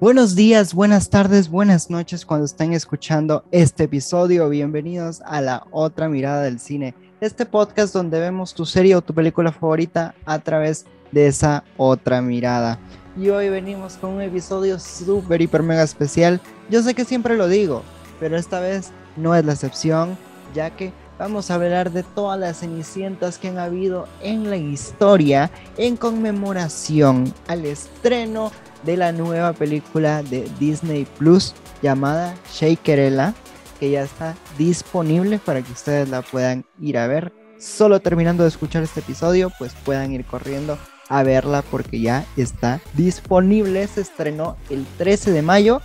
Buenos días, buenas tardes, buenas noches cuando estén escuchando este episodio. Bienvenidos a la otra mirada del cine, este podcast donde vemos tu serie o tu película favorita a través de esa otra mirada. Y hoy venimos con un episodio súper, hiper, mega especial. Yo sé que siempre lo digo, pero esta vez no es la excepción, ya que vamos a hablar de todas las cenicientas que han habido en la historia en conmemoración al estreno de la nueva película de Disney Plus llamada Shakerella, que ya está disponible para que ustedes la puedan ir a ver. Solo terminando de escuchar este episodio, pues puedan ir corriendo a verla porque ya está disponible. Se estrenó el 13 de mayo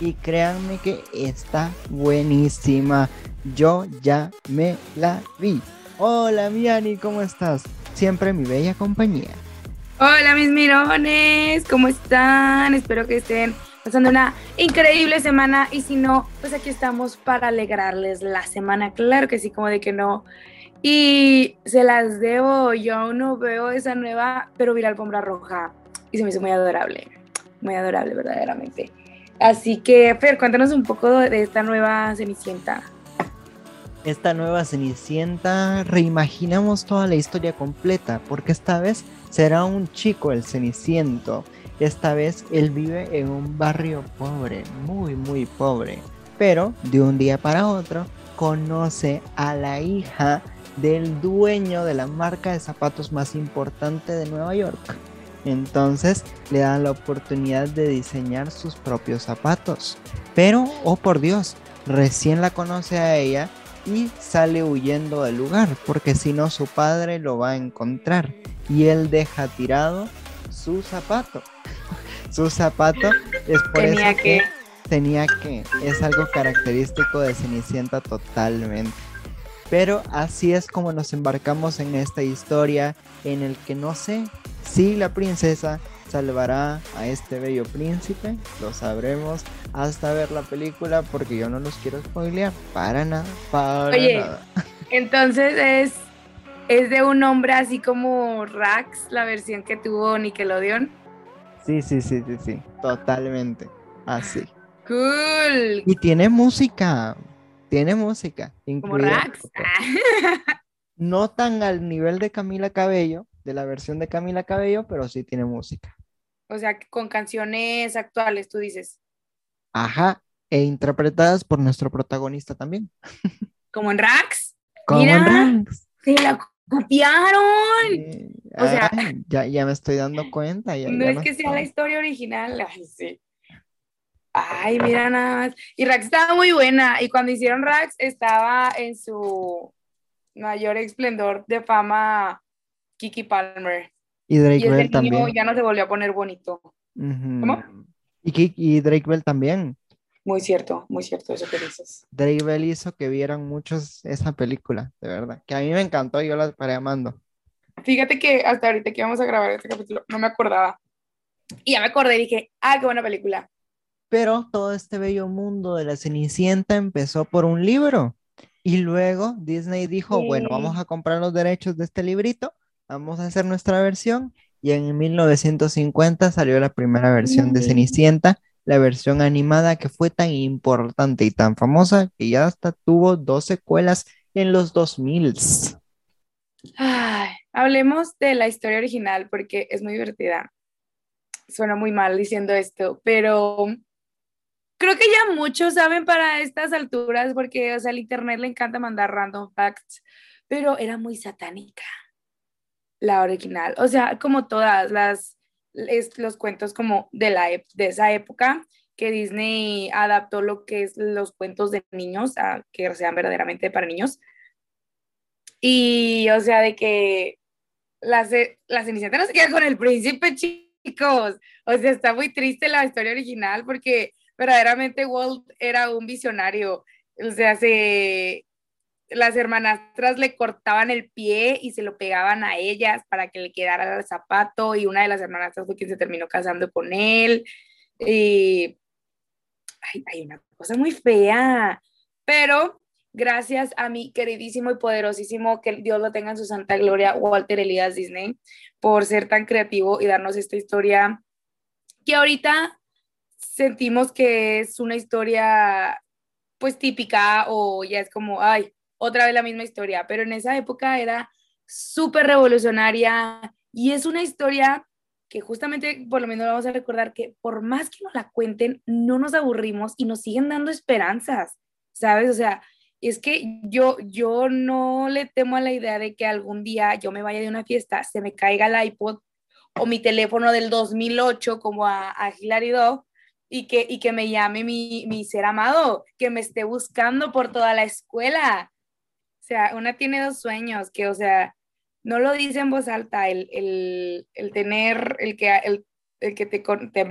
y créanme que está buenísima. Yo ya me la vi. Hola Miani, ¿cómo estás? Siempre mi bella compañía. Hola mis mirones, ¿cómo están? Espero que estén pasando una increíble semana y si no, pues aquí estamos para alegrarles la semana, claro que sí, como de que no. Y se las debo, yo aún no veo esa nueva, pero vi la alfombra roja y se me hizo muy adorable, muy adorable verdaderamente. Así que, Fer, cuéntanos un poco de esta nueva Cenicienta. Esta nueva Cenicienta, reimaginamos toda la historia completa, porque esta vez será un chico el Ceniciento. Esta vez él vive en un barrio pobre, muy, muy pobre. Pero de un día para otro conoce a la hija del dueño de la marca de zapatos más importante de Nueva York. Entonces le dan la oportunidad de diseñar sus propios zapatos. Pero, oh por Dios, recién la conoce a ella y sale huyendo del lugar, porque si no su padre lo va a encontrar. Y él deja tirado su zapato. su zapato es por tenía eso que, tenía que. Es algo característico de Cenicienta totalmente. Pero así es como nos embarcamos en esta historia en el que no sé si la princesa salvará a este bello príncipe, lo sabremos hasta ver la película porque yo no los quiero spoilear para nada, para Oye, nada. Entonces es, es de un hombre así como Rax, la versión que tuvo Nickelodeon. Sí, sí, sí, sí, sí, totalmente, así. Cool. Y tiene música, tiene música. Como Rax. No tan al nivel de Camila Cabello, de la versión de Camila Cabello, pero sí tiene música. O sea, con canciones actuales, tú dices. Ajá, e interpretadas por nuestro protagonista también. Como en Rax. Como Mira. en Ranks. Se la copiaron. O sea- ay, ya, ya me estoy dando cuenta. Ya, No ya es que sea la historia original. Ay, sí. Ay, mira nada más. Y Rax estaba muy buena. Y cuando hicieron Rax, estaba en su mayor esplendor de fama Kiki Palmer. Y Drake Y ese Bell niño también. ya no se volvió a poner bonito. ¿Cómo? Y, y Drake Bell también. Muy cierto, muy cierto eso que dices. Drake Bell hizo que vieran muchos esa película, de verdad. Que a mí me encantó, yo la paré amando. Fíjate que hasta ahorita que íbamos a grabar este capítulo, no me acordaba. Y ya me acordé y dije, ah, qué buena película. Pero todo este bello mundo de la Cenicienta empezó por un libro. Y luego Disney dijo, Sí. bueno, vamos a comprar los derechos de este librito, vamos a hacer nuestra versión. Y en 1950 salió la primera versión de Mm. Cenicienta, la versión animada que fue tan importante y tan famosa que ya hasta tuvo dos secuelas en los 2000. Ay, hablemos de la historia original porque es muy divertida. Suena muy mal diciendo esto, pero creo que ya muchos saben para estas alturas porque, o sea, al internet le encanta mandar random facts, pero era muy satánica la original. O sea, como todas las es- los cuentos como de la de esa época que Disney adaptó lo que es los cuentos de niños a que sean verdaderamente para niños. Y, o sea, de que la, ce- la Cenicienta no se queda con el príncipe, chicos. O sea, está muy triste la historia original porque verdaderamente Walt era un visionario. O sea, se, las hermanastras le cortaban el pie y se lo pegaban a ellas para que le quedara el zapato y una de las hermanastras fue quien se terminó casando con él. Ay, hay una cosa muy fea, pero gracias a mi queridísimo y poderosísimo, que Dios lo tenga en su santa gloria, Walter Elías Disney, por ser tan creativo y darnos esta historia que ahorita sentimos que es una historia pues típica o ya es como, ay, otra vez la misma historia, pero en esa época era súper revolucionaria y es una historia que justamente por lo menos vamos a recordar que por más que nos la cuenten, no nos aburrimos y nos siguen dando esperanzas, ¿sabes? O sea, es que yo, yo no le temo a la idea de que algún día yo me vaya de una fiesta, se me caiga el iPod o mi teléfono del 2008 como a, a Hilary Duff y que, y que me llame mi, mi ser amado, que me esté buscando por toda la escuela. O sea, una tiene dos sueños, que, o sea, no lo dice en voz alta, el, el, el tener, el que, el, el que te, te,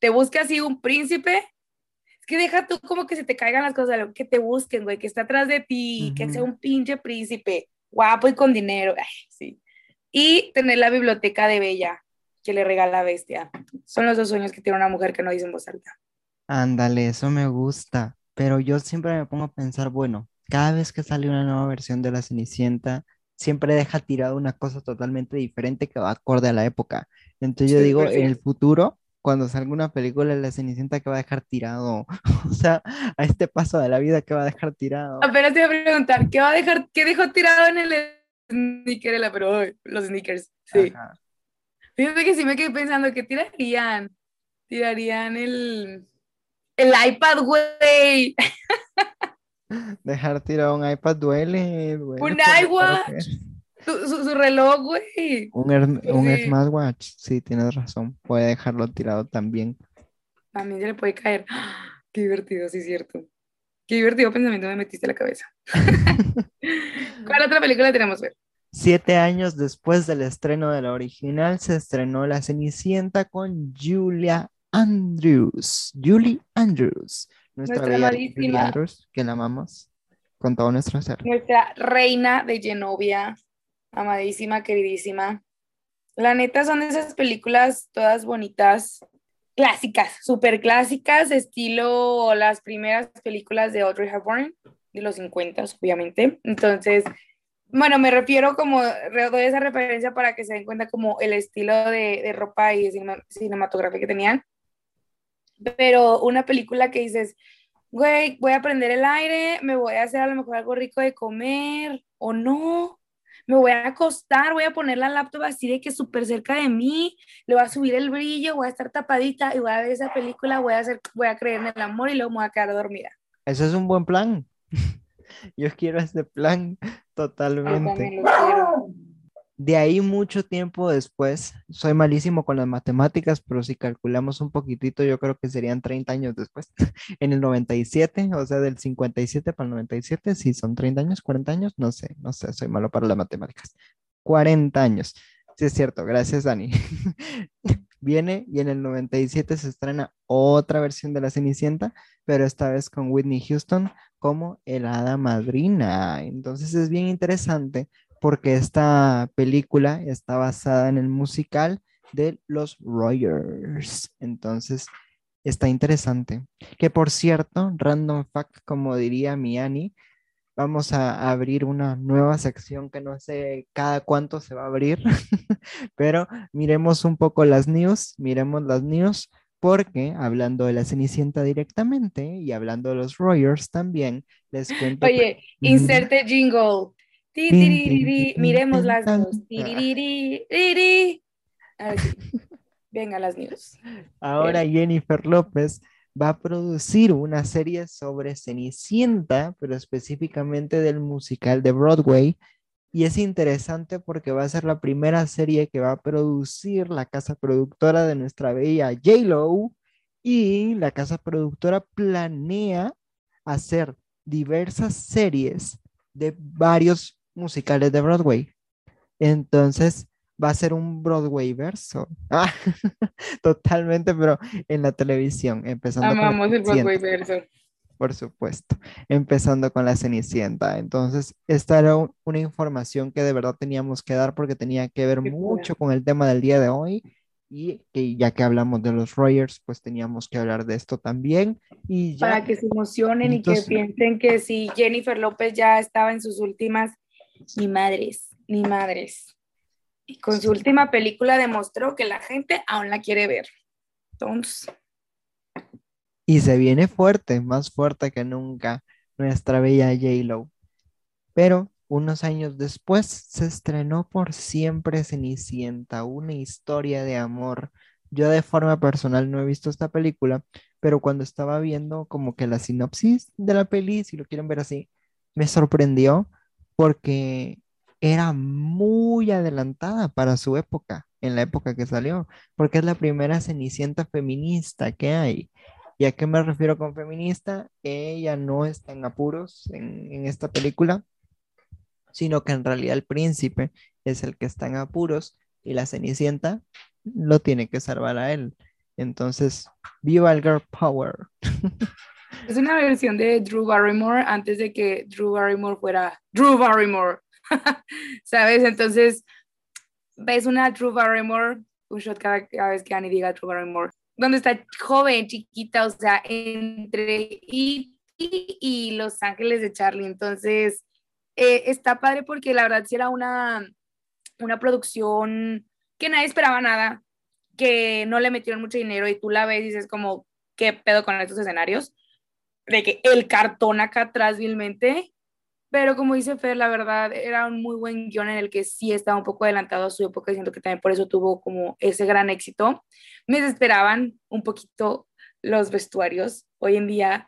te busca así un príncipe, es que deja tú como que se te caigan las cosas, que te busquen, güey, que está atrás de ti, que sea un pinche príncipe, guapo y con dinero, Ay, sí. Y tener la biblioteca de Bella, que le regala Bestia. Son los dos sueños que tiene una mujer que no dice en voz alta. Ándale, eso me gusta, pero yo siempre me pongo a pensar, bueno, cada vez que sale una nueva versión de La Cenicienta, siempre deja tirado una cosa totalmente diferente que va acorde a la época. Entonces yo digo, en el futuro, cuando salga una película de La Cenicienta, que va a dejar tirado? o sea, a este paso de la vida, que va a dejar tirado? Apenas te iba a preguntar, ¿qué va a dejar, qué dejó tirado en el sneaker, pero los sneakers? Sí. Fíjate que sí me quedé pensando, ¿qué tirarían? Tirarían el, el iPad, güey. Dejar tirado un iPad duele. un iWatch. Su, su, reloj, güey. Un, un smartwatch. Sí, tienes razón. Puede dejarlo tirado también. También se le puede caer. Qué divertido, sí, es cierto. Qué divertido pensamiento me metiste en la cabeza. ¿Cuál otra película tenemos ver? Siete años después del estreno de la original, se estrenó La Cenicienta con Julia Andrews. Julie Andrews nuestra, nuestra que la amamos con todo nuestro ser. Nuestra reina de Genovia, amadísima, queridísima. La neta son esas películas todas bonitas, clásicas, súper clásicas, estilo las primeras películas de Audrey Hepburn, de los 50, obviamente. Entonces, bueno, me refiero como, doy esa referencia para que se den cuenta como el estilo de, de ropa y cinematografía que tenían pero una película que dices, güey, voy a prender el aire, me voy a hacer a lo mejor algo rico de comer o no, me voy a acostar, voy a poner la laptop así de que súper cerca de mí, le voy a subir el brillo, voy a estar tapadita y voy a ver esa película, voy a, hacer, voy a creer en el amor y luego me voy a quedar dormida. Eso es un buen plan. Yo quiero ese plan totalmente. Yo. De ahí mucho tiempo después, soy malísimo con las matemáticas, pero si calculamos un poquitito, yo creo que serían 30 años después, en el 97, o sea, del 57 para el 97, si son 30 años, 40 años, no sé, no sé, soy malo para las matemáticas. 40 años, sí es cierto, gracias Dani. Viene y en el 97 se estrena otra versión de La Cenicienta, pero esta vez con Whitney Houston como el hada madrina. Entonces es bien interesante porque esta película está basada en el musical de los Royers. Entonces, está interesante. Que por cierto, random fact, como diría Miani, vamos a abrir una nueva sección que no sé cada cuánto se va a abrir, pero miremos un poco las news, miremos las news, porque hablando de la Cenicienta directamente y hablando de los Royers también, les cuento. Oye, inserte jingle. Miremos las news. Venga las news. Ahora Jennifer López va a producir una serie sobre Cenicienta, pero específicamente del musical de Broadway. Y es interesante porque va a ser la primera serie que va a producir la casa productora de nuestra bella J-Lo. Y la casa productora planea hacer diversas series de varios musicales de Broadway. Entonces va a ser un Broadway verso. Ah, totalmente, pero en la televisión, empezando Amamos el Broadway verso. Por supuesto, empezando con la Cenicienta. Entonces, esta era una información que de verdad teníamos que dar porque tenía que ver mucho con el tema del día de hoy y que ya que hablamos de los Royers, pues teníamos que hablar de esto también. Y Para que se emocionen y que piensen que si Jennifer López ya estaba en sus últimas ni madres, ni madres. Y con su última película demostró que la gente aún la quiere ver. Entonces. Y se viene fuerte, más fuerte que nunca, nuestra bella J-Lo. Pero unos años después se estrenó por siempre Cenicienta, una historia de amor. Yo de forma personal no he visto esta película, pero cuando estaba viendo como que la sinopsis de la peli, si lo quieren ver así, me sorprendió porque era muy adelantada para su época, en la época que salió, porque es la primera Cenicienta feminista que hay. ¿Y a qué me refiero con feminista? Ella no está en apuros en, en esta película, sino que en realidad el príncipe es el que está en apuros y la Cenicienta lo tiene que salvar a él. Entonces, viva el girl power. Es una versión de Drew Barrymore antes de que Drew Barrymore fuera Drew Barrymore. ¿Sabes? Entonces, ves una Drew Barrymore, un shot cada, vez que Annie diga Drew Barrymore, donde está joven, chiquita, o sea, entre E.T. y Los Ángeles de Charlie. Entonces, eh, está padre porque la verdad sí era una, una producción que nadie esperaba nada, que no le metieron mucho dinero y tú la ves y dices como, ¿qué pedo con estos escenarios? De que el cartón acá atrás vilmente, pero como dice Fer, la verdad era un muy buen guion en el que sí estaba un poco adelantado a su época, siento que también por eso tuvo como ese gran éxito. Me desesperaban un poquito los vestuarios. Hoy en día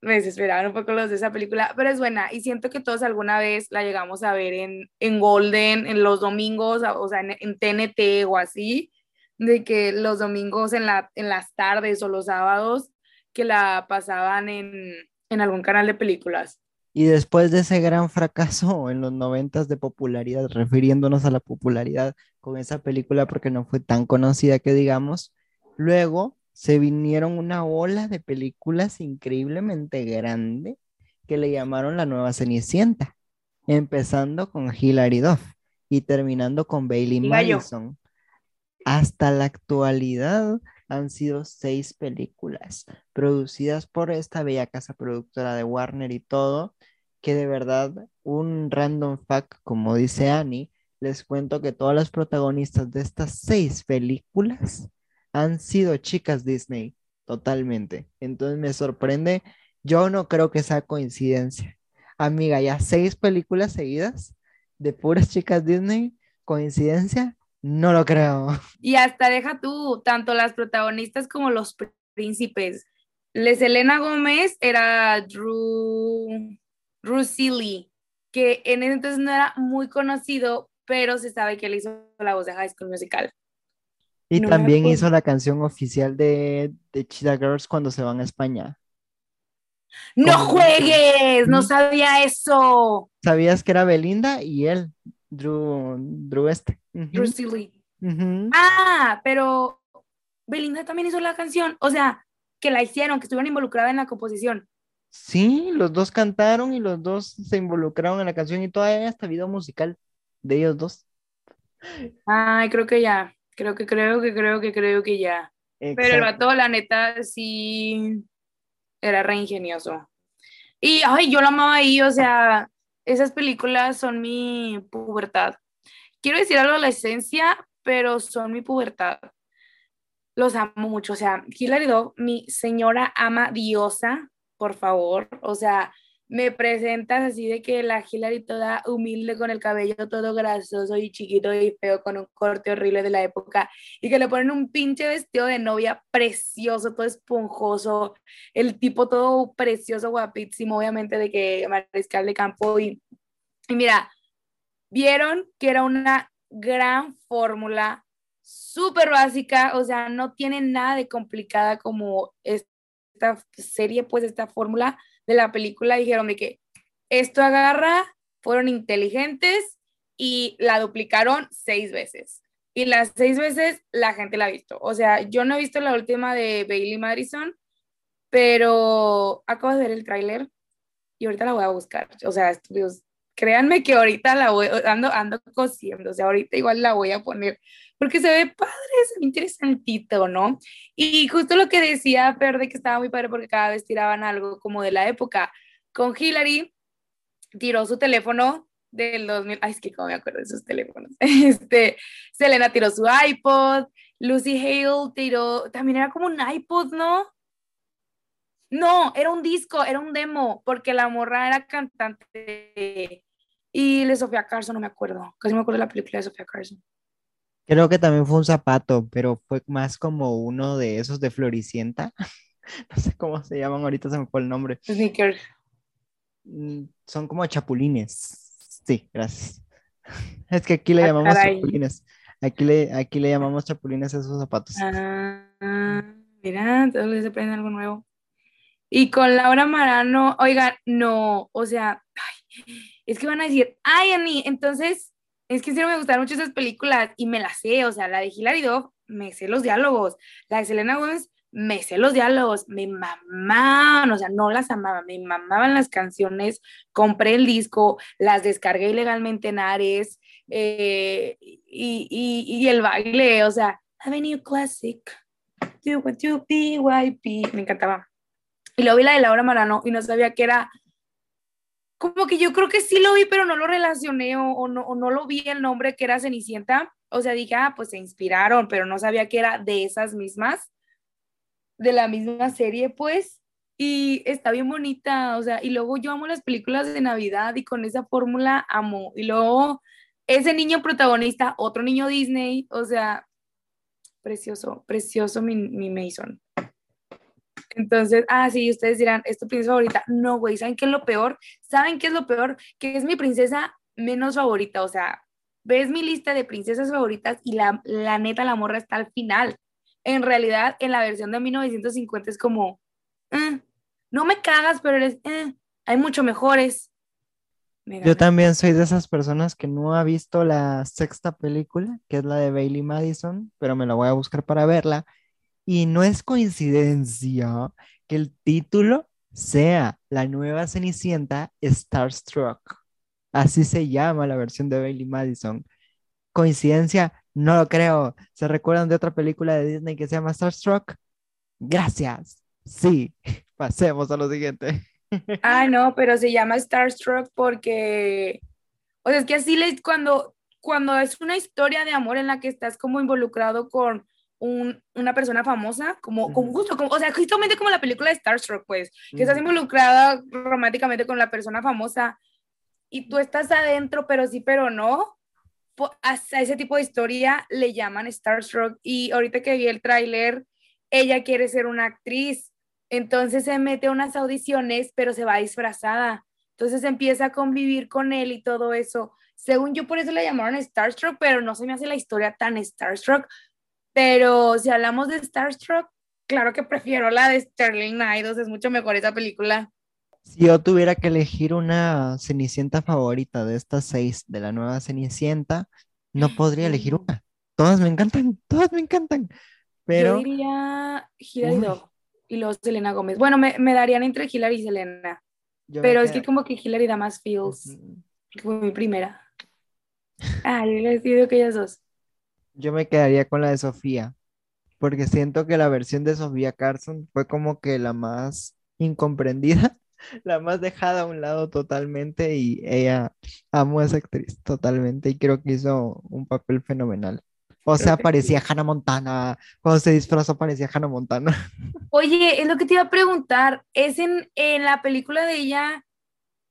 me desesperaban un poco los de esa película, pero es buena y siento que todos alguna vez la llegamos a ver en, en Golden, en los domingos, o sea, en, TNT o así, de que los domingos en, la, en las tardes o los sábados que la pasaban en, en algún canal de películas. Y después de ese gran fracaso en los noventas de popularidad, refiriéndonos a la popularidad con esa película porque no fue tan conocida que digamos, luego se vinieron una ola de películas increíblemente grande que le llamaron la nueva Cenicienta, empezando con Hilary Duff y terminando con Bailey Madison. Hasta la actualidad han sido seis películas producidas por esta bella casa productora de Warner y todo, que de verdad un random fact, como dice Annie, les cuento que todas las protagonistas de estas seis películas han sido chicas Disney, totalmente. Entonces me sorprende, yo no creo que sea coincidencia. Amiga, ya seis películas seguidas de puras chicas Disney, coincidencia, no lo creo. Y hasta deja tú, tanto las protagonistas como los príncipes. Les Elena Gómez era Drew, Drew Seeley, que en ese entonces no era muy conocido, pero se sabe que él hizo la voz de High School Musical. Y también hizo la canción oficial de, de Cheetah Girls cuando se van a España. ¡No juegues! No sabía eso. ¿Sabías que era Belinda y él, Drew, Drew este? Ah, pero Belinda también hizo la canción. O sea, que la hicieron, que estuvieron involucradas en la composición. Sí, los dos cantaron y los dos se involucraron en la canción y todavía hasta video musical de ellos dos. Ay, creo que ya. Creo que, creo que, creo que, creo que ya. Pero el vato, la neta, sí era re ingenioso. Y, ay, yo lo amaba ahí, o sea, esas películas son mi pubertad. Quiero decir algo de la esencia, pero son mi pubertad. Los amo mucho, o sea, Hilary Duff, mi señora ama diosa, por favor, o sea, me presentas así de que la Hilary toda humilde con el cabello todo grasoso y chiquito y feo con un corte horrible de la época y que le ponen un pinche vestido de novia precioso, todo esponjoso, el tipo todo precioso, guapísimo, obviamente de que mariscal de campo y, y mira, vieron que era una gran fórmula súper básica, o sea, no tiene nada de complicada como esta serie, pues esta fórmula de la película dijeron de que esto agarra, fueron inteligentes y la duplicaron seis veces. Y las seis veces la gente la ha visto. O sea, yo no he visto la última de Bailey Madison, pero acabo de ver el tráiler y ahorita la voy a buscar. O sea, estudios, créanme que ahorita la voy, ando, ando cosiendo, o sea, ahorita igual la voy a poner, porque se ve padre, se ve interesantito, ¿no? Y justo lo que decía Fer de que estaba muy padre porque cada vez tiraban algo como de la época. Con Hillary tiró su teléfono del 2000, ay, es que como me acuerdo de esos teléfonos. Este, Selena tiró su iPod, Lucy Hale tiró, también era como un iPod, ¿no? No, era un disco, era un demo, porque la morra era cantante y de Sofía Carson, no me acuerdo. Casi me acuerdo de la película de Sofía Carson. Creo que también fue un zapato, pero fue más como uno de esos de Floricienta. no sé cómo se llaman, ahorita se me fue el nombre. Sneaker. Mm, Son como chapulines. Sí, gracias. Es que aquí le Ah, llamamos caray. chapulines. Aquí le, aquí le llamamos chapulines a esos zapatos. Ah, mira, todos los días se aprende algo nuevo. Y con Laura Marano, oigan, no, o sea, ay, es que van a decir, ay, Ani, entonces, es que sí me gustaron mucho esas películas y me las sé, o sea, la de Hilary Duff, me sé los diálogos, la de Selena Gomez, me sé los diálogos, me mamaban, o sea, no las amaba, me mamaban las canciones, compré el disco, las descargué ilegalmente en Ares, eh, y, y, y el baile, o sea, Avenue Classic, you want to BYP, me encantaba. Y luego vi la de Laura Marano y no sabía que era, como que yo creo que sí lo vi, pero no lo relacioné o, no, no lo vi el nombre que era Cenicienta. O sea, dije, ah, pues se inspiraron, pero no sabía que era de esas mismas, de la misma serie, pues. Y está bien bonita, o sea, y luego yo amo las películas de Navidad y con esa fórmula amo. Y luego ese niño protagonista, otro niño Disney, o sea, precioso, precioso mi, mi Mason. Entonces, ah, sí, ustedes dirán, ¿es tu princesa favorita? No, güey, ¿saben qué es lo peor? ¿Saben qué es lo peor? Que es mi princesa menos favorita, o sea, ves mi lista de princesas favoritas y la, la neta, la morra está al final. En realidad, en la versión de 1950 es como, "Eh, no me cagas, pero eres, "Eh, hay mucho mejores. Me Yo también soy de esas personas que no ha visto la sexta película, que es la de Bailey Madison, pero me la voy a buscar para verla. Y no es coincidencia que el título sea la nueva Cenicienta Starstruck. Así se llama la versión de Bailey Madison. ¿Coincidencia? No lo creo. ¿Se recuerdan de otra película de Disney que se llama Starstruck? Gracias. Sí, pasemos a lo siguiente. Ah, no, pero se llama Starstruck porque, o sea, es que así cuando, cuando es una historia de amor en la que estás como involucrado con un- una persona famosa, como, como Ujú. justo, como, o sea, justamente como la película de Starstruck, pues, que estás involucrada románticamente con la persona famosa y tú estás adentro, pero sí, pero no. a ese tipo de historia le llaman Starstruck y ahorita que vi el tráiler, ella quiere ser una actriz, entonces se mete a unas audiciones, pero se va disfrazada. Entonces empieza a convivir con él y todo eso. Según yo, por eso le llamaron Starstruck, pero no se me hace la historia tan Starstruck. Pero si hablamos de Starstruck, claro que prefiero la de Sterling sea, es mucho mejor esa película. Si yo tuviera que elegir una Cenicienta favorita de estas seis de la nueva Cenicienta, no podría elegir una. Todas me encantan, todas me encantan. Pero Yo diría Hilary Uy. Duff y luego Selena Gómez. Bueno, me, me darían entre Hilary y Selena, yo pero es que como que Hilary da más feels, Ujú. que fue mi primera. Ah, yo les digo que ellas dos. Yo me quedaría con la de Sofía, porque siento que la versión de Sofía Carson fue como que la más incomprendida, la más dejada a un lado totalmente y ella amo a esa actriz totalmente y creo que hizo un papel fenomenal. O sea, parecía. Hannah Montana, cuando se disfrazó parecía Hannah Montana. Oye, es lo que te iba a preguntar, es en, en la película de ella,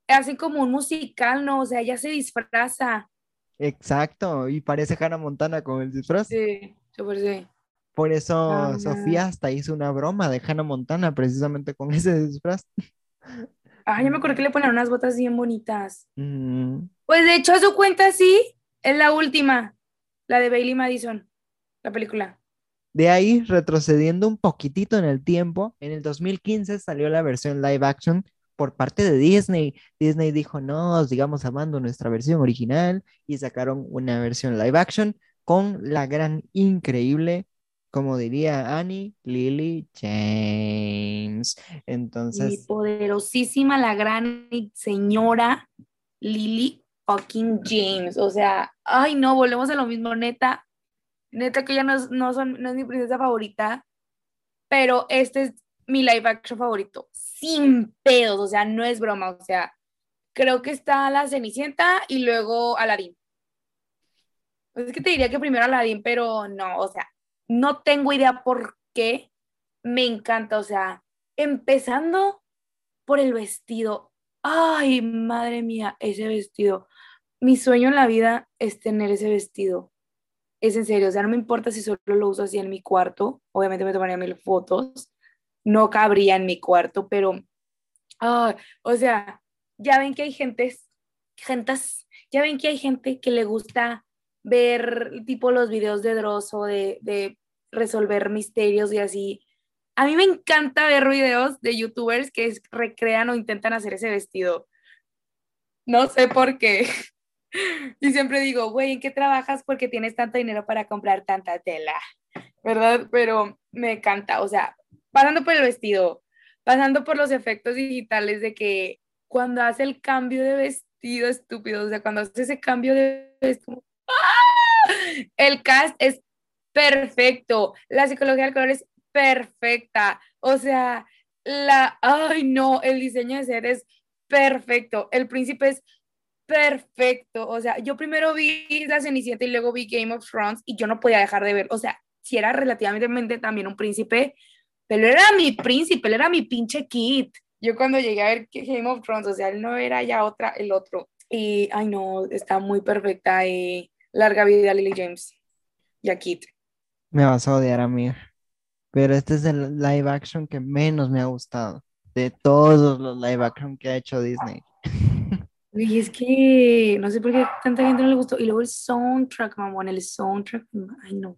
hacen como un musical, ¿no? O sea, ella se disfraza. Exacto, y parece Hannah Montana con el disfraz. Sí, súper sí. Por eso Ah. Sofía hasta hizo una broma de Hannah Montana precisamente con ese disfraz. Ah, yo me acuerdo que le ponían unas botas bien bonitas. Mm, Pues de hecho, a su cuenta sí, es la última, la de Bailey Madison, la película. De ahí, retrocediendo un poquitito en el tiempo, en el 2015 salió la versión live action por parte de Disney. Disney dijo, no, sigamos amando nuestra versión original y sacaron una versión live action con la gran, increíble, como diría Annie, Lily James. Entonces, poderosísima, la gran señora Lily fucking James. O sea, ay no, volvemos a lo mismo, neta. Neta que ya no no son, no es mi princesa favorita, pero este es mi live action favorito. Sin pedos, o sea, no es broma. O sea, creo que está la Cenicienta y luego Aladdin. Es que te diría que primero Aladdin, pero no, o sea, no tengo idea por qué me encanta, o sea, empezando por el vestido. Ay, madre mía, ese vestido. Mi sueño en la vida es tener ese vestido. Es en serio, o sea, no me importa si solo lo uso así en mi cuarto. Obviamente me tomaría mil fotos. No cabría en mi cuarto, pero, o sea, ya ven que hay gentes, gentas, ya ven que hay gente que le gusta ver tipo los videos de Dross o de, de resolver misterios y así. A mí me encanta ver videos de youtubers que recrean o intentan hacer ese vestido. No sé por qué. Y siempre digo, güey, ¿en qué trabajas porque tienes tanto dinero para comprar tanta tela? ¿Verdad? Pero me encanta, o sea, pasando por el vestido, pasando por los efectos digitales de que cuando hace el cambio de vestido estúpido, o sea, cuando hace ese cambio de vestido, ¡ah! el cast es perfecto, la psicología del color es perfecta, o sea, la, ay no, el diseño de ser es perfecto, el príncipe es perfecto, o sea, yo primero vi La Cenicienta y luego vi Game of Thrones y yo no podía dejar de ver, o sea, si era relativamente también un príncipe, pero era mi príncipe, él era mi pinche kit. Yo cuando llegué a ver Game of Thrones, o sea, él no era ya otra, el otro. Y, ay no, está muy perfecta y larga vida Lily James y a Kit. Me vas a odiar a mí, pero este es el live action que menos me ha gustado de todos los live action que ha hecho Disney. Y es que no sé por qué tanta gente no le gustó. Y luego el soundtrack, mamón, el soundtrack. Ay, no.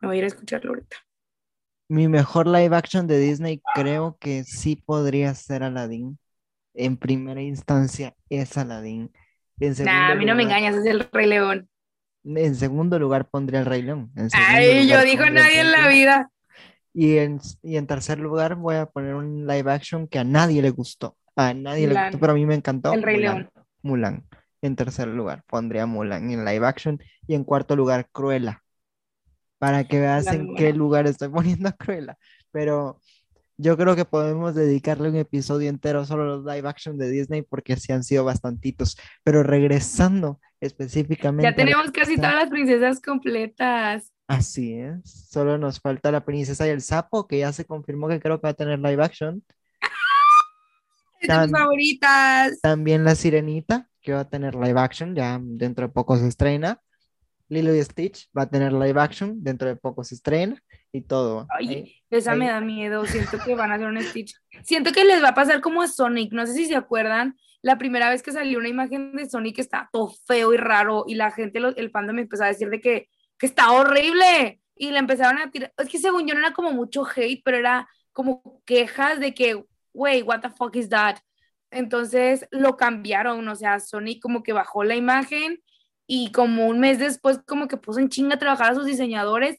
Me voy a ir a escucharlo ahorita. Mi mejor live action de Disney creo que sí podría ser Aladdin. En primera instancia es Aladdin. nah, a mí no me engañas, es el Rey León. En segundo lugar pondría el Rey León. Ay, yo digo nadie en la vida. Y en, y en tercer lugar voy a poner un live action que a nadie le gustó. A nadie le gustó, pero a mí me encantó. El Rey León. Mulan. En tercer lugar, pondría Mulan en live action. Y en cuarto lugar, Cruella. Para que veas en qué lugar estoy poniendo a Cruella. Pero yo creo que podemos dedicarle un episodio entero solo a los live action de Disney porque sí han sido bastantitos. Pero regresando específicamente. Ya tenemos casi todas las princesas completas. Así es. Solo nos falta la princesa y el sapo, que ya se confirmó que creo que va a tener live action favoritas. También La Sirenita, que va a tener live action, ya dentro de poco se estrena. Lilo y Stitch va a tener live action, dentro de poco se estrena y todo. Ay, esa me da miedo, siento que van a hacer un Stitch. Siento que les va a pasar como a Sonic, no sé si se acuerdan, la primera vez que salió una imagen de Sonic está todo feo y raro y la gente, el fandom me empezó a decir de que, que está horrible y le empezaron a tirar, es que según yo no era como mucho hate, pero era como quejas de que, wey, what the fuck is that? Entonces lo cambiaron, o sea, Sony como que bajó la imagen y como un mes después como que puso en chinga a trabajar a sus diseñadores.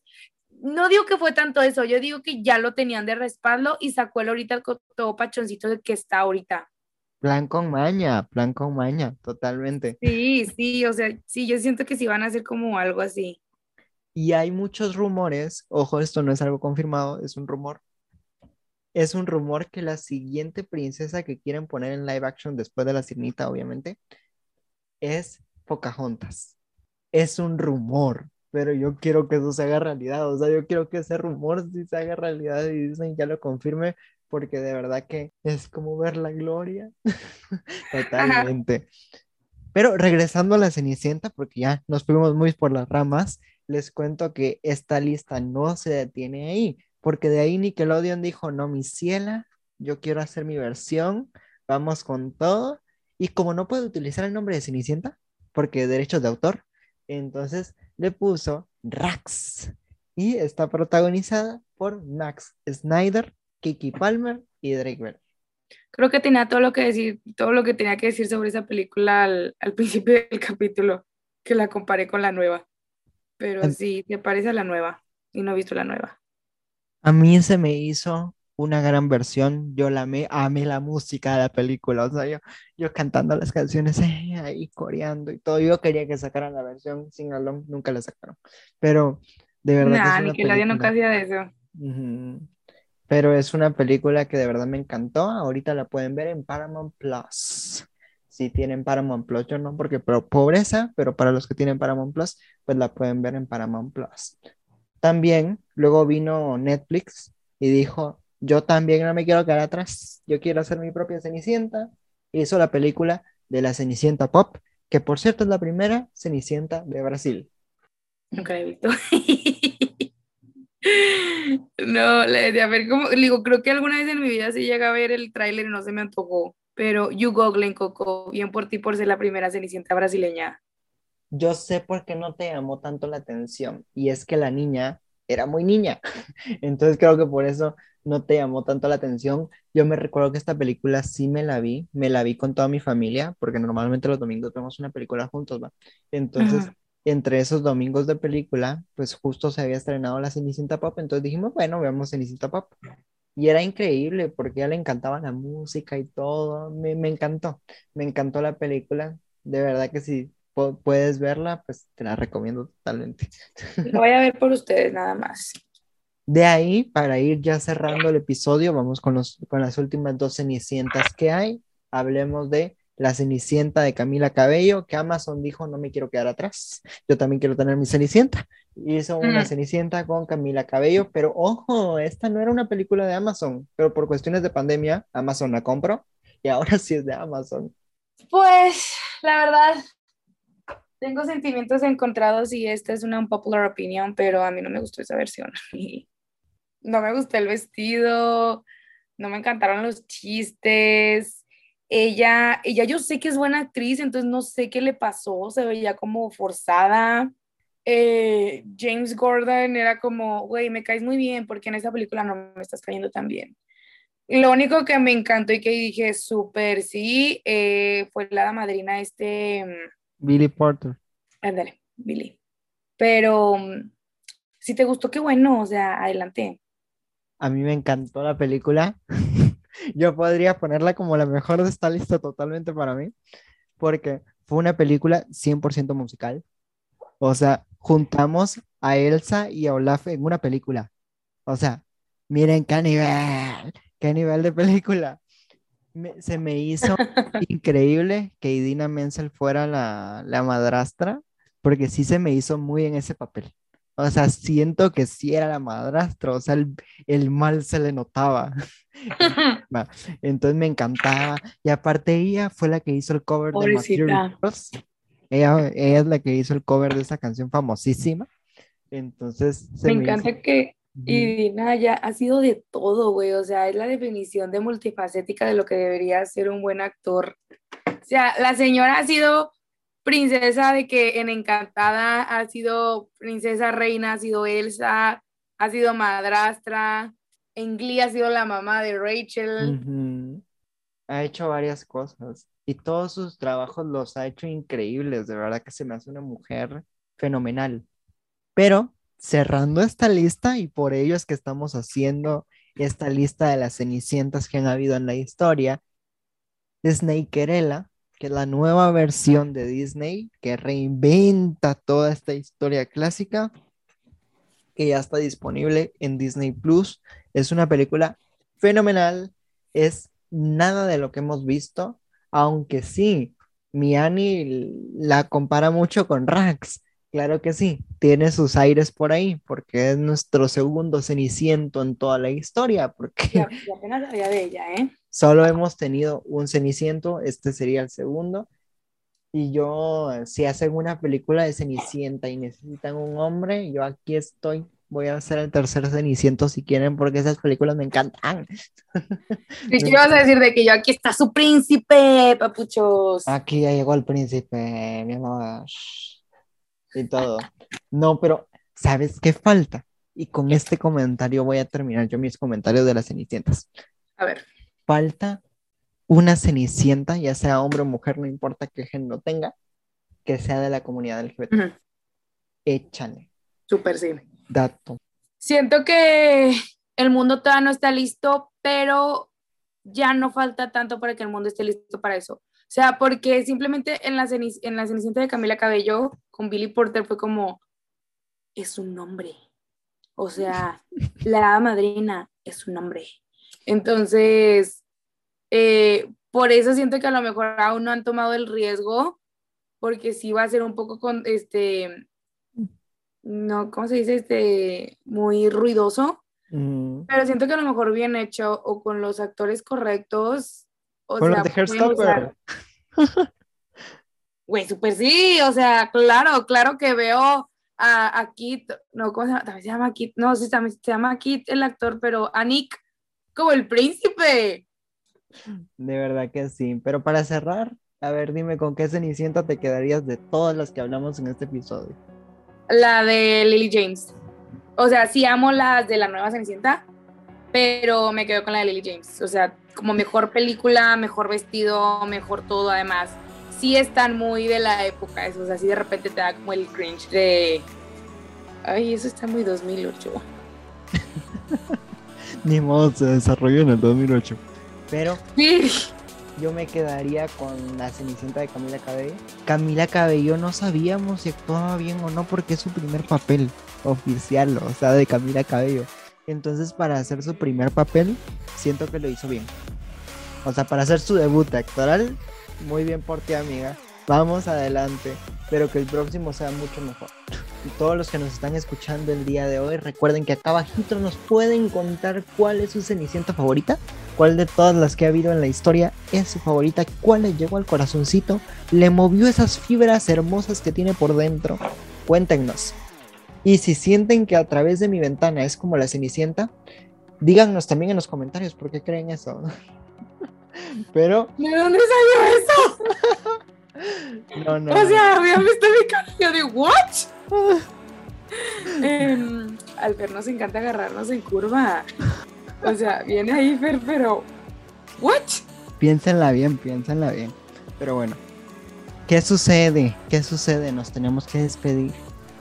No digo que fue tanto eso, yo digo que ya lo tenían de respaldo y sacó el ahorita el todo pachoncito de que está ahorita. Plan con maña, plan con maña, totalmente. Sí, sí, o sea, sí, yo siento que sí van a hacer como algo así. Y hay muchos rumores, ojo, esto no es algo confirmado, es un rumor, es un rumor que la siguiente princesa que quieren poner en live action después de la sirenita, obviamente, es Pocahontas. Es un rumor, pero yo quiero que eso se haga realidad. O sea, yo quiero que ese rumor sí se haga realidad y dicen ya lo confirme, porque de verdad que es como ver la gloria. Totalmente. Pero regresando a la Cenicienta, porque ya nos fuimos muy por las ramas, les cuento que esta lista no se detiene ahí porque de ahí Nickelodeon dijo, no, mi ciela, yo quiero hacer mi versión, vamos con todo. Y como no puede utilizar el nombre de Cenicienta, porque derechos de autor, entonces le puso Rax. Y está protagonizada por Max Snyder, Kiki Palmer y Drake Bell. Creo que tenía todo lo que decir, todo lo que tenía que decir sobre esa película al, principio del capítulo, que la comparé con la nueva. Pero sí, te parece a la nueva y no he visto la nueva. A mí se me hizo una gran versión, yo la amé, amé la música de la película, o sea, yo, yo cantando las canciones eh, ahí coreando y todo, yo quería que sacaran la versión sin along, nunca la sacaron, pero de verdad... Nah, ni que nadie nunca hacía eso. Pero es una película que de verdad me encantó, ahorita la pueden ver en Paramount Plus. Si tienen Paramount Plus, yo no, porque pero pobreza, pero para los que tienen Paramount Plus, pues la pueden ver en Paramount Plus. También luego vino Netflix y dijo, yo también no me quiero quedar atrás, yo quiero hacer mi propia Cenicienta. Hizo la película de la Cenicienta Pop, que por cierto es la primera Cenicienta de Brasil. Nunca la he visto. no, le a ver cómo, digo, creo que alguna vez en mi vida sí llega a ver el tráiler y no se me antojó, pero You Glen Coco, bien por ti por ser la primera Cenicienta brasileña. Yo sé por qué no te llamó tanto la atención, y es que la niña era muy niña, entonces creo que por eso no te llamó tanto la atención. Yo me recuerdo que esta película sí me la vi, me la vi con toda mi familia, porque normalmente los domingos vemos una película juntos, ¿va? Entonces, entre esos domingos de película, pues justo se había estrenado la Cenicienta Pop, entonces dijimos, bueno, veamos Cenicienta Pop. Y era increíble porque a ella le encantaba la música y todo, me, me encantó, me encantó la película, de verdad que si puedes verla, pues te la recomiendo totalmente. Lo voy a ver por ustedes nada más. De ahí, para ir ya cerrando el episodio, vamos con, los, con las últimas dos cenicientas que hay. Hablemos de la cenicienta de Camila Cabello, que Amazon dijo, no me quiero quedar atrás, yo también quiero tener mi cenicienta. Hizo una cenicienta con Camila Cabello, pero ojo, esta no era una película de Amazon, pero por cuestiones de pandemia, Amazon la compró y ahora sí es de Amazon. Pues, la verdad, tengo sentimientos encontrados y esta es una unpopular opinion, pero a mí no me gustó esa versión. no me gustó el vestido, no me encantaron los chistes. Ella, ella yo sé que es buena actriz, entonces no sé qué le pasó, se veía como forzada. Eh, James Gordon era como, güey, me caes muy bien porque en esa película no me estás cayendo tan bien. Lo único que me encantó y que dije súper sí eh, fue la madrina este... Billy Porter. Ándale, Billy. Pero si te gustó, qué bueno, o sea, adelante. A mí me encantó la película. Yo podría ponerla como la mejor de esta lista totalmente para mí, porque fue una película 100% musical. O sea, juntamos a Elsa y a Olaf en una película. O sea, miren qué nivel, qué nivel de película. Se me hizo increíble que Idina Menzel fuera la, la madrastra, porque sí se me hizo muy en ese papel. O sea, siento que sí era la madrastra, o sea, el, mal se le notaba. Entonces me encantaba. Y aparte ella fue la que hizo el cover de Material Ella, ella, es la que hizo el cover de esa canción famosísima. Entonces... me, encanta que Idina ya ha sido de todo, güey. O sea, es la definición de multifacética de lo que debería ser un buen actor. O sea, la señora ha sido princesa de que en Encantada ha sido princesa reina, ha sido Elsa, ha sido madrastra, en Glee ha sido la mamá de Rachel. Ha hecho varias cosas y todos sus trabajos los ha hecho increíbles, de verdad que se me hace una mujer fenomenal. Pero cerrando esta lista, y por ello es que estamos haciendo esta lista de las cenicientas que han habido en la historia, Snakerella que es la nueva versión de Disney que reinventa toda esta historia clásica, que ya está disponible en Disney Plus. Es una película fenomenal, es nada de lo que hemos visto, aunque sí, Miani la compara mucho con Rax. Claro que sí, tiene sus aires por ahí, porque es nuestro segundo ceniciento en toda la historia. Porque... apenas había de ella, ¿eh? Solo hemos tenido un Ceniciento, este sería el segundo. Y yo, si hacen una película de Cenicienta y necesitan un hombre, yo aquí estoy. Voy a hacer el tercer Ceniciento si quieren, porque esas películas me encantan. ¿Y qué ibas a decir de que yo aquí está su príncipe, papuchos? Aquí ya llegó el príncipe, mi amor. Y todo. No, pero ¿sabes qué falta? Y con este comentario voy a terminar yo mis comentarios de las Cenicientas. A ver falta una cenicienta, ya sea hombre o mujer, no importa qué género tenga, que sea de la comunidad LGBT. Échale. Súper sí. Dato. Siento que el mundo todavía no está listo, pero ya no falta tanto para que el mundo esté listo para eso. O sea, porque simplemente en la, en la Cenicienta de Camila Cabello con Billy Porter fue como, es un nombre. O sea, la madrina es un nombre. Entonces, eh, por eso siento que a lo mejor aún no han tomado el riesgo, porque sí va a ser un poco con este, no, ¿cómo se dice? Este, muy ruidoso. Mm. Pero siento que a lo mejor bien hecho o con los actores correctos. O Con sea, de Hairstopper. Güey, súper sí, o sea, claro, claro que veo a, a Kit, no, ¿cómo se llama? También se llama Kit, no, sí, también se llama Kit el actor, pero a Nick como el príncipe. De verdad que sí. Pero para cerrar, a ver, dime con qué Cenicienta te quedarías de todas las que hablamos en este episodio. La de Lily James. O sea, sí amo las de la nueva Cenicienta, pero me quedo con la de Lily James. O sea, como mejor película, mejor vestido, mejor todo, además. Sí están muy de la época, eso, o sea, sí de repente te da como el cringe de... Ay, eso está muy 2008. Ni modo, se desarrolló en el 2008. Pero Sí. yo me quedaría con la Cenicienta de Camila Cabello. Camila Cabello no sabíamos si actuaba bien o no porque es su primer papel oficial, o sea, de Camila Cabello. Entonces, para hacer su primer papel, siento que lo hizo bien. O sea, para hacer su debut actoral, muy bien por ti, amiga. Vamos adelante, pero que el próximo sea mucho mejor. Y todos los que nos están escuchando el día de hoy, recuerden que acá abajito nos pueden contar cuál es su Cenicienta favorita, cuál de todas las que ha habido en la historia es su favorita, cuál le llegó al corazoncito, le movió esas fibras hermosas que tiene por dentro. Cuéntenos. Y si sienten que a través de mi ventana es como la Cenicienta, díganos también en los comentarios por qué creen eso. Pero, ¿De dónde salió eso? no, no. O sea, habían visto mi cara de, ¿what? Em, al Fer nos encanta agarrarnos en curva. O sea, viene ahí Fer, pero, ¿what? Piénsenla bien, piénsenla bien. Pero bueno, ¿qué sucede? ¿Qué sucede? Nos tenemos que despedir.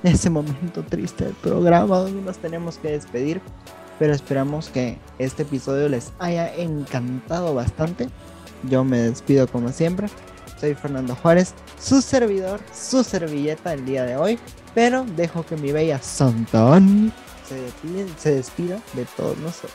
Ese momento triste del programa donde nos tenemos que despedir. Pero esperamos que este episodio les haya encantado bastante. Yo me despido como siempre. Soy Fernando Juárez, su servidor, su servilleta el día de hoy. Pero dejo que mi bella Santón se se despida de todos nosotros.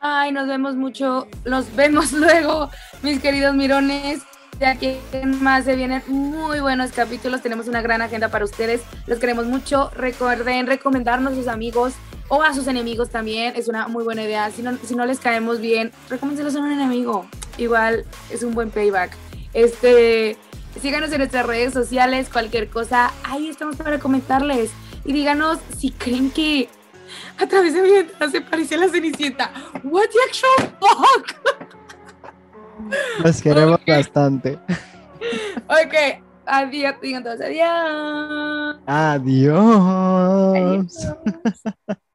Ay, nos vemos mucho, nos vemos luego, mis queridos mirones. De aquí en más se vienen muy buenos capítulos, tenemos una gran agenda para ustedes, los queremos mucho. Recuerden recomendarnos a sus amigos o a sus enemigos también, es una muy buena idea. Si no, si no les caemos bien, recomiéndenselos a un enemigo, igual es un buen payback. Este, síganos en nuestras redes sociales, cualquier cosa, ahí estamos para comentarles. Y díganos si creen que a través de mi ventana se parecía a la Cenicienta. What the actual fuck? Los queremos bastante. Ok, adiós, digan todos adiós. Adiós. Adiós.